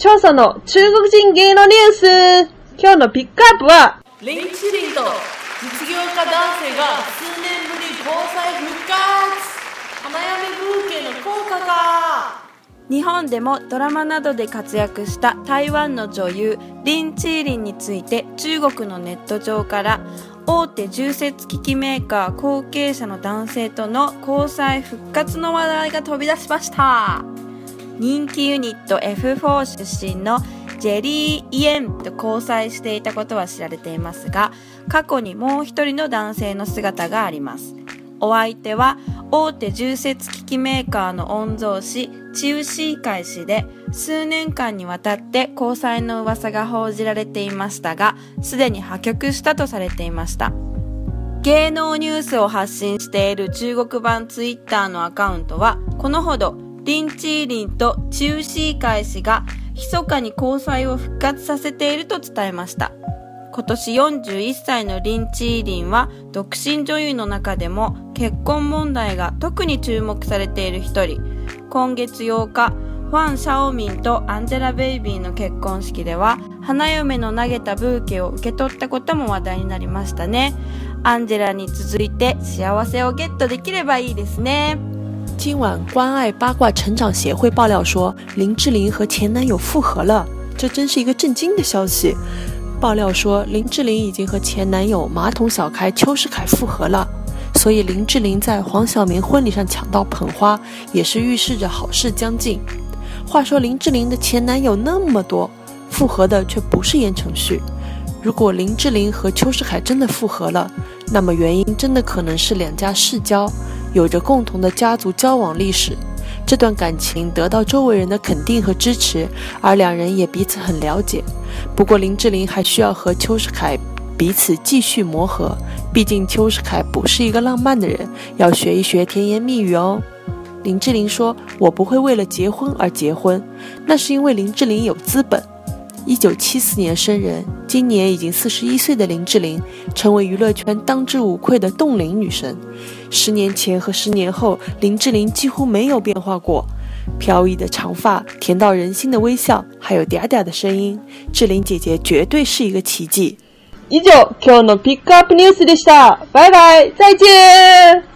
調査の中国人芸能ニュース。今日のピックアップは、リンチリンと実業家男性が数年ぶり交際復活。花嫁ブーケの効果か。日本でもドラマなどで活躍した台湾の女優リン・チーリンについて中国のネット上から大手重節機器メーカー後継者の男性との交際復活の話題が飛び出しました。人気ユニット F4 出身のジェリー・イエンと交際していたことは知られていますが過去にもう一人の男性の姿があります。お相手は大手重節機器メーカーの御曹司チウシーカイ氏で数年間にわたって交際の噂が報じられていましたがすでに破局したとされていました。芸能ニュースを発信している中国版ツイッターのアカウントはこのほどリンチーリンとチウシーカイ氏が密かに交際を復活させていると伝えました。今年41歳のリン・チーリンは独身女優の中でも結婚問題が特に注目されている一人。今月8日ファン・シャオミンとアンジェラ・ベイビーの結婚式では花嫁の投げたブーケを受け取ったことも話題になりましたね。アンジェラに続いて幸せをゲットできればいいですね。今晚关爱八卦成长协会爆料说林志玲和前男友复合了，这真是一个震惊的消息。爆料说，林志玲已经和前男友马桶小开邱世凯复合了，所以林志玲在黄晓明婚礼上抢到捧花，也是预示着好事将近。话说，林志玲的前男友那么多，复合的却不是言承旭。如果林志玲和邱世凯真的复合了，那么原因真的可能是两家世交，有着共同的家族交往历史。这段感情得到周围人的肯定和支持，而两人也彼此很了解。不过林志玲还需要和邱世凯彼此继续磨合，毕竟邱世凯不是一个浪漫的人，要学一学甜言蜜语哦。林志玲说：“我不会为了结婚而结婚，那是因为林志玲有资本。”一九七四年生人，今年已经四十一岁的林志玲，成为娱乐圈当之无愧的冻龄女神。十年前和十年后，林志玲几乎没有变化过。飘逸的长发，甜到人心的微笑，还有嗲嗲的声音，志玲姐姐绝对是一个奇迹。以上、今日のピックアップニュースでした。バイバイ、再见。